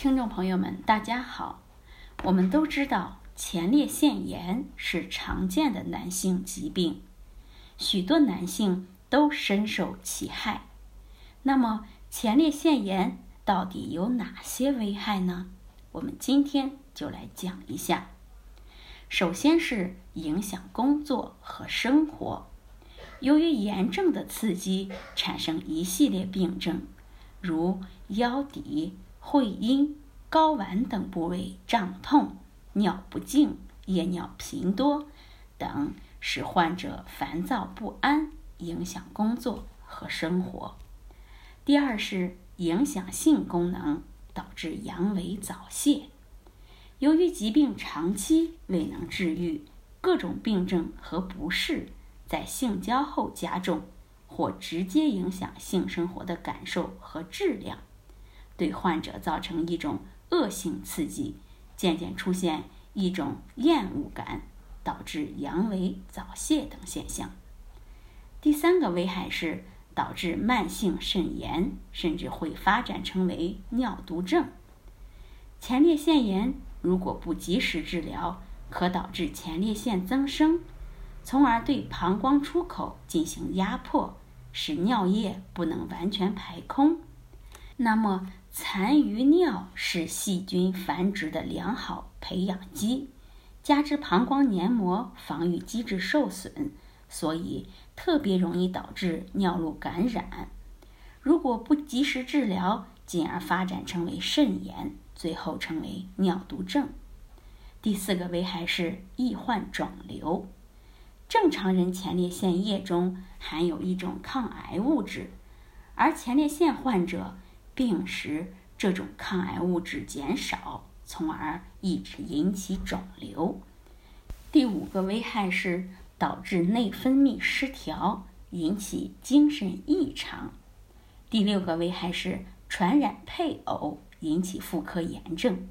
听众朋友们，大家好。我们都知道，前列腺炎是常见的男性疾病，许多男性都深受其害。那么，前列腺炎到底有哪些危害呢？我们今天就来讲一下。首先是影响工作和生活，由于炎症的刺激，产生一系列病症，如腰骶。会阴、睾丸等部位胀痛、尿不尽、夜尿频多等，使患者烦躁不安，影响工作和生活。第二是影响性功能，导致阳痿早泄。由于疾病长期未能治愈，各种病症和不适在性交后加重，或直接影响性生活的感受和质量。对患者造成一种恶性刺激，渐渐出现一种厌恶感，导致阳痿早泄等现象。第三个危害是导致慢性肾炎，甚至会发展成为尿毒症。前列腺炎如果不及时治疗，可导致前列腺增生，从而对膀胱出口进行压迫，使尿液不能完全排空。那么，残余尿是细菌繁殖的良好培养基，加之膀胱黏膜防御机制受损，所以特别容易导致尿路感染。如果不及时治疗，进而发展成为肾炎，最后成为尿毒症。第四个危害是易患肿瘤。正常人前列腺液中含有一种抗癌物质，而前列腺患者。病时，这种抗癌物质减少，从而抑制引起肿瘤。第五个危害是导致内分泌失调，引起精神异常。第六个危害是传染配偶，引起妇科炎症。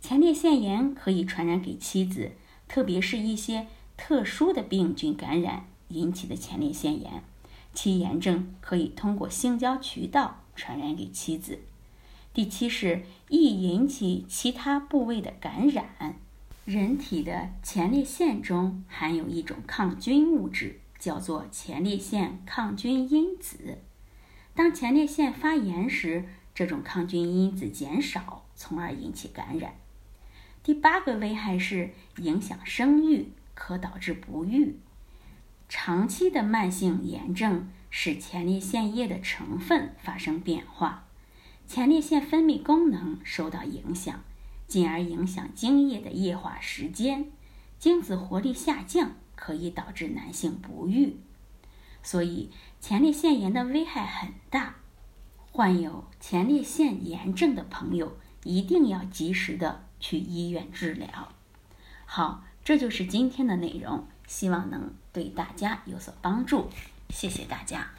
前列腺炎可以传染给妻子，特别是一些特殊的病菌感染引起的前列腺炎，其炎症可以通过性交渠道。传染给妻子。第七是易引起其他部位的感染。人体的前列腺中含有一种抗菌物质，叫做前列腺抗菌因子。当前列腺发炎时，这种抗菌因子减少，从而引起感染。第八个危害是影响生育，可导致不育。长期的慢性炎症。使前列腺液的成分发生变化，前列腺分泌功能受到影响，进而影响精液的液化时间，精子活力下降，可以导致男性不育。所以，前列腺炎的危害很大，患有前列腺炎症的朋友一定要及时的去医院治疗。好，这就是今天的内容，希望能对大家有所帮助。谢谢大家。